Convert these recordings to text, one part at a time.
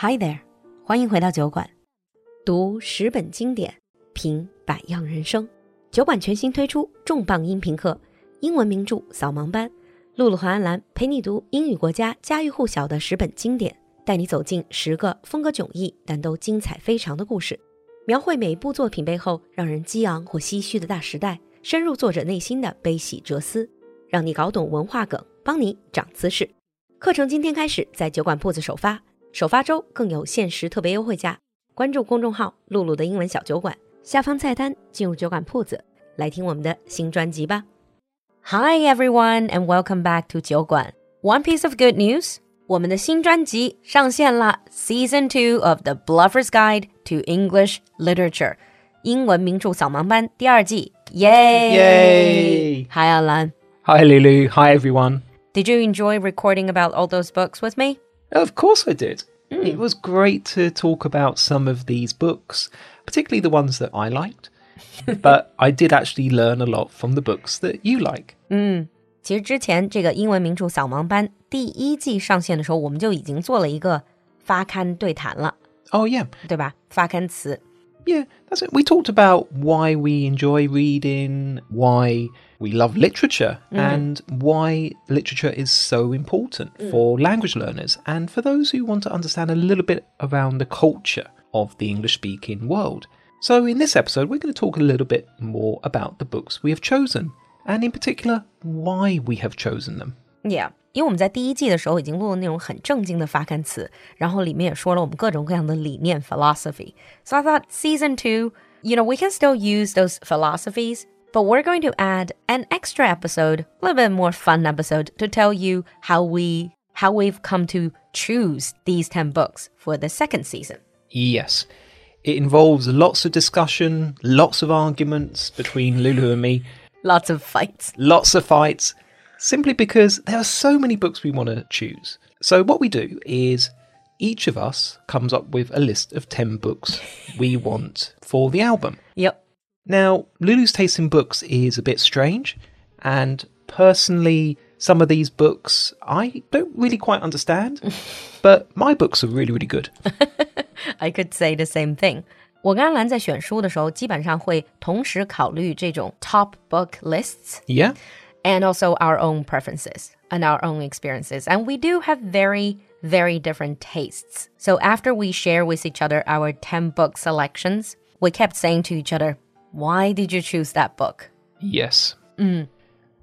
Hi there，欢迎回到酒馆，读十本经典，品百样人生。酒馆全新推出重磅音频课——英文名著扫盲班。露露和安兰陪你读英语国家家喻户晓的十本经典，带你走进十个风格迥异但都精彩非常的故事，描绘每一部作品背后让人激昂或唏嘘的大时代，深入作者内心的悲喜哲思，让你搞懂文化梗，帮你长姿势。课程今天开始在酒馆铺子首发，首发周更有限时特别优惠价。关注公众号“璐璐的英文小酒馆”，下方菜单进入酒馆铺子，来听我们的新专辑吧。Hi everyone and welcome back to 酒馆。One piece of good news：我们的新专辑上线了。Season Two of The Bluffer's Guide to English Literature，英文名著扫盲班第二季，耶！Hi Anlan。Hi Lulu. Hi everyone. Did you enjoy recording about all those books with me? Of course, I did. It was great to talk about some of these books, particularly the ones that I liked. but I did actually learn a lot from the books that you like. 其实之前这个英文名着扫盲班第一季上线的时候，我们就已经做了一个发刊对谈了， Oh, yeah. 对吧？发刊词。 Yeah, that's it. We talked about why we enjoy reading, why we love literature, mm. and why literature is so important mm. for language learners and for those who want to understand a little bit around the culture of the English speaking world. So, in this episode, we're going to talk a little bit more about the books we have chosen, and in particular, why we have chosen them. Yeah，因为我们在第一季的时候已经录了那种很正经的发刊词，然后里面也说了我们各种各样的理念 philosophy。So I thought season two, you know, we can still use those philosophies, but we're going to add an extra episode, a little bit more fun episode, to tell you how we how we've come to choose these ten books for the second season. Yes. It involves lots of discussion, lots of arguments between Lulu and me, Lots of fights. lots of fights, simply because there are so many books we want to choose. So, what we do is each of us comes up with a list of 10 books we want for the album. Yep. Now, Lulu's taste in books is a bit strange, and personally, some of these books I don't really quite understand, but my books are really, really good. I could say the same thing. 我跟安兰在选书的时候，基本上会同时考虑这种 top book lists Yeah? And also our own preferences and our own experiences. And we do have very, very different tastes. So after we share with each other our 10 book selections, we kept saying to each other, Why did you choose that book? Yes. Mm.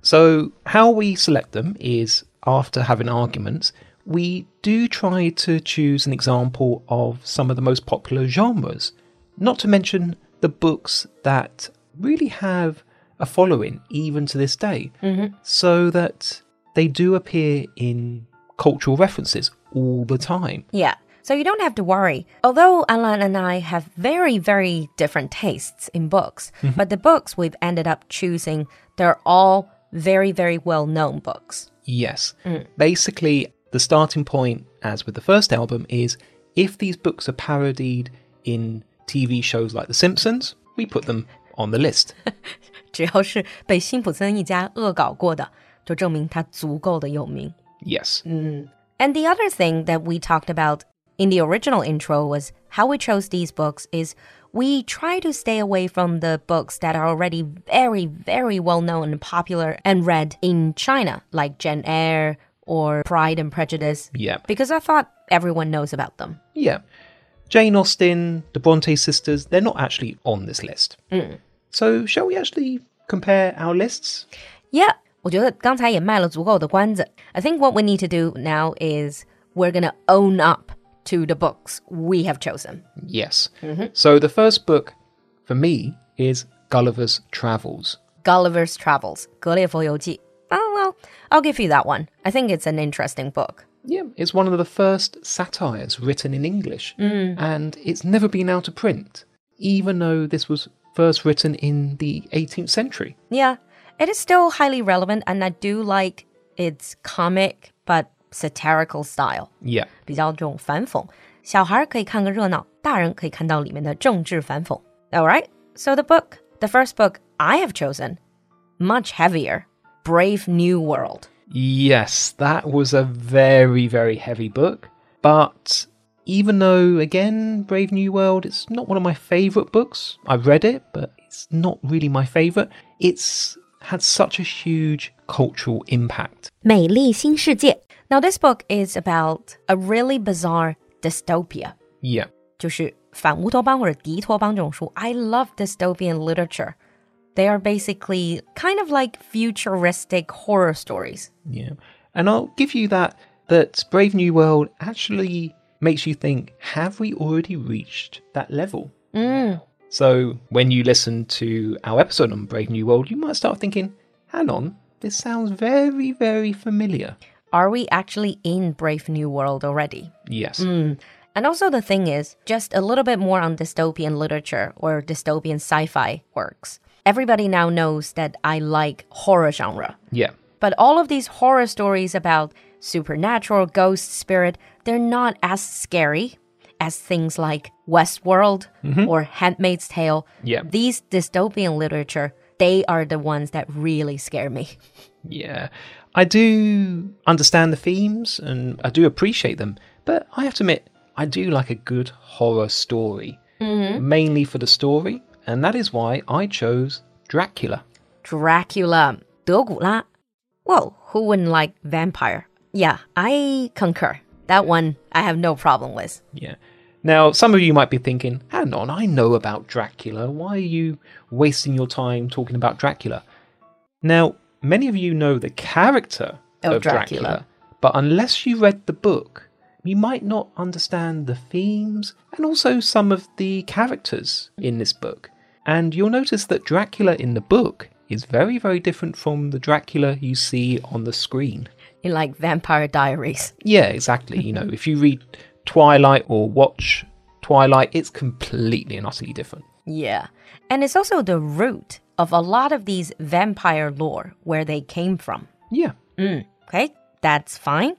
So, how we select them is after having arguments, we do try to choose an example of some of the most popular genres, not to mention the books that really have a following even to this day, mm-hmm. so that they do appear in cultural references all the time. Yeah. So you don't have to worry. Although Anlan and I have very, very different tastes in books, mm-hmm. but the books we've ended up choosing, they're all very, very well known books. Yes. Mm. Basically, the starting point, as with the first album, is if these books are parodied in TV shows like The Simpsons, we put them on the list. 只要是被辛普森一家恶搞过的，就证明它足够的有名。 Yes. And the other thing that we talked about in the original intro was how we chose these books is we try to stay away from the books that are already very, very well known and popular and read in China, like Jane Eyre or Pride and Prejudice, Yeah. because I thought everyone knows about them. Yeah. Jane Austen, the Bronte sisters, they're not actually on this list. So, shall we actually compare our lists? Yeah, 我觉得刚才也卖了足够的关子. I think what we need to do now is we're gonna own up to the books we have chosen. Yes. So, the first book for me is Gulliver's Travels. Gulliver's Travels, 格列佛游记. Oh, well, I'll give you that one. I think it's an interesting book. Yeah, it's one of the first satires written in English, and it's never been out of print, even though this was first written in the 18th century. Yeah, it is still highly relevant, and I do like its comic but satirical style. Yeah, 比较这种反讽，小孩儿可以看个热闹，大人可以看到里面的政治反讽。All right, so the book, the first book I have chosen, much heavier, Brave New World. yes, that was a very, very heavy book, but even though, again, Brave New World, it's not one of my favourite books. I've read it, but it's not really my favourite. It's had such a huge cultural impact. 美丽新世界. Now, this book is about a really bizarre dystopia. Yeah. 就是反乌托邦或者敌托邦这种书. I love dystopian literature. They are basically kind of like futuristic horror stories. Yeah. And I'll give you that that Brave New World actually makes you think, have we already reached that level? Mm. So when you listen to our episode on Brave New World, you might start thinking, hang on, this sounds very, very familiar. Are we actually in Brave New World already? Yes. Mm. And also, the thing is, just a little bit more on dystopian literature or dystopian sci fi works. Everybody now knows that I like horror genre. Yeah. But all of these horror stories about supernatural, ghost, spirit, they're not as scary as things like Westworld Mhm. or Handmaid's Tale. Yeah. These dystopian literature, they are the ones that really scare me. Yeah. I do understand the themes and I do appreciate them, but I have to admit, I do like a good horror story, mainly for the story, and that is why I chose Dracula. Dracula, 德古拉. Well, who wouldn't like vampire? Yeah, I concur. That one I have no problem with. Yeah. Now, some of you might be thinking, hang on, I know about Dracula. Why are you wasting your time talking about Dracula? Now, many of you know the character Of of, Dracula. Dracula, but unless you read the book, you might not understand the themes and also some of the characters in this book. And you'll notice that Dracula in the book is very, very different from the Dracula you see on the screen. In like Vampire Diaries. Yeah, exactly. you know, if you read Twilight or watch Twilight, it's completely and utterly different. Yeah. And it's also the root of a lot of these vampire lore where they came from. Yeah. Mm, okay, that's fine.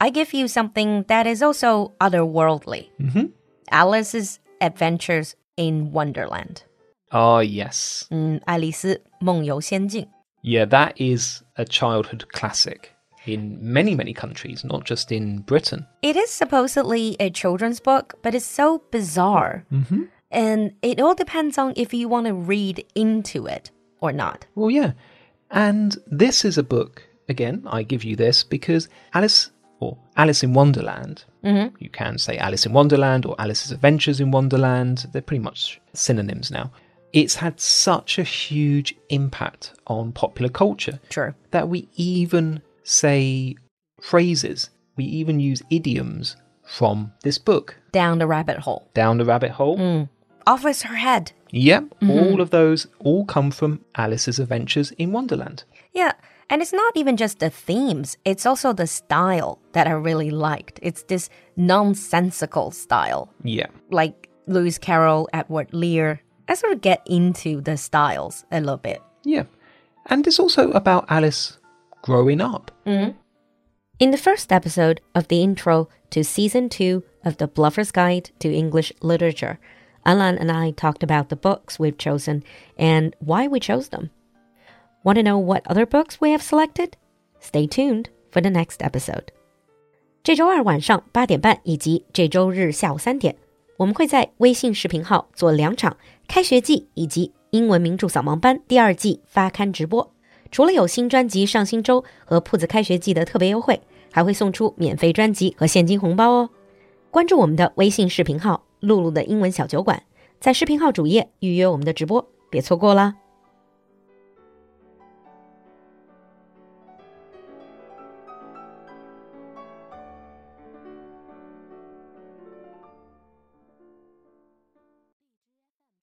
I give you something that is also otherworldly Mhm. Alice's Adventures in Wonderland. Ah, yes. 嗯，爱丽丝梦游仙境. Yeah, that is a childhood classic in many, many countries, not just in Britain. It is supposedly a children's book, but it's so bizarre. Mm-hmm. And it all depends on if you want to read into it or not. Well, yeah. And this is a book, again, I give you this because Alice, or Alice in Wonderland, Mhm. you can say Alice in Wonderland or Alice's Adventures in Wonderland, they're pretty much synonyms now. It's had such a huge impact on popular culture True. that we even say phrases, we even use idioms from this book. Down the rabbit hole. Down the rabbit hole. Mm. Off with her head. Yep, all of those all come from Alice's Adventures in Wonderland. Yeah. And it's not even just the themes, it's also the style that I really liked. It's this nonsensical style. Yeah. Like Lewis Carroll, Edward Lear. I sort of get into the styles a little bit. Yeah. And it's also about Alice growing up. Mm -hmm. In the first episode of the intro to season two of The Bluffer's Guide to English Literature, Anlan and I talked about the books we've chosen and why we chose them. Want to know what other books we have selected? Stay tuned for the next episode. 这周二晚上八点半以及这周日下午三点，我们会在微信视频号做两场开学季以及英文名著扫盲班第二季发刊直播。除了有新专辑上新周和铺子开学季的特别优惠，还会送出免费专辑和现金红包哦。关注我们的微信视频号“露露的英文小酒馆”，在视频号主页预约我们的直播，别错过了。